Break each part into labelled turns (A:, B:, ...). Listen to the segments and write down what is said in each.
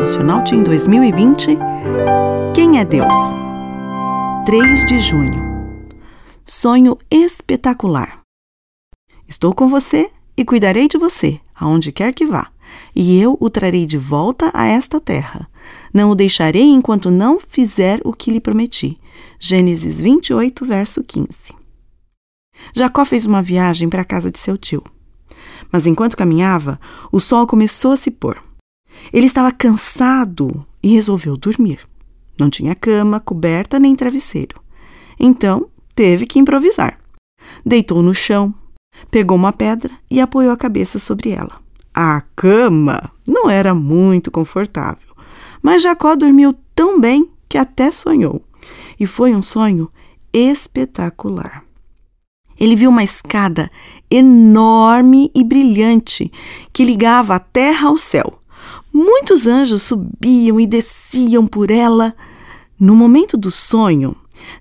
A: Devocional Team 2020 Quem é Deus? 3 de junho Sonho espetacular. Estou com você e cuidarei de você, aonde quer que vá, e eu o trarei de volta a esta terra. Não o deixarei enquanto não fizer o que lhe prometi. Gênesis 28, verso 15. Jacó fez uma viagem para a casa de seu tio. Mas enquanto caminhava, o sol começou a se pôr. Ele estava cansado e resolveu dormir. Não tinha cama, coberta nem travesseiro. Então, teve que improvisar. Deitou no chão, pegou uma pedra e apoiou a cabeça sobre ela. A cama não era muito confortável, mas Jacó dormiu tão bem que até sonhou. E foi um sonho espetacular. Ele viu uma escada enorme e brilhante que ligava a terra ao céu. Muitos anjos subiam e desciam por ela. No momento do sonho,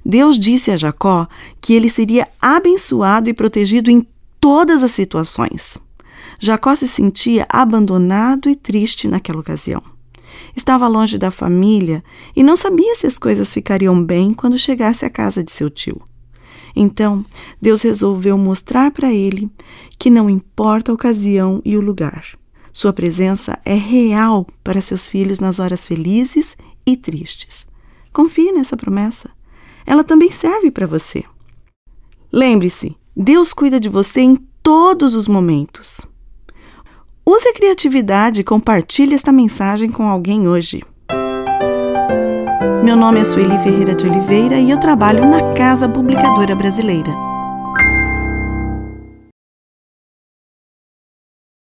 A: Deus disse a Jacó que ele seria abençoado e protegido em todas as situações. Jacó se sentia abandonado e triste naquela ocasião. Estava longe da família e não sabia se as coisas ficariam bem quando chegasse à casa de seu tio. Então, Deus resolveu mostrar para ele que não importa a ocasião e o lugar. Sua presença é real para seus filhos nas horas felizes e tristes. Confie nessa promessa. Ela também serve para você. Lembre-se, Deus cuida de você em todos os momentos. Use a criatividade e compartilhe esta mensagem com alguém hoje. Meu nome é Sueli Ferreira de Oliveira e eu trabalho na Casa Publicadora Brasileira.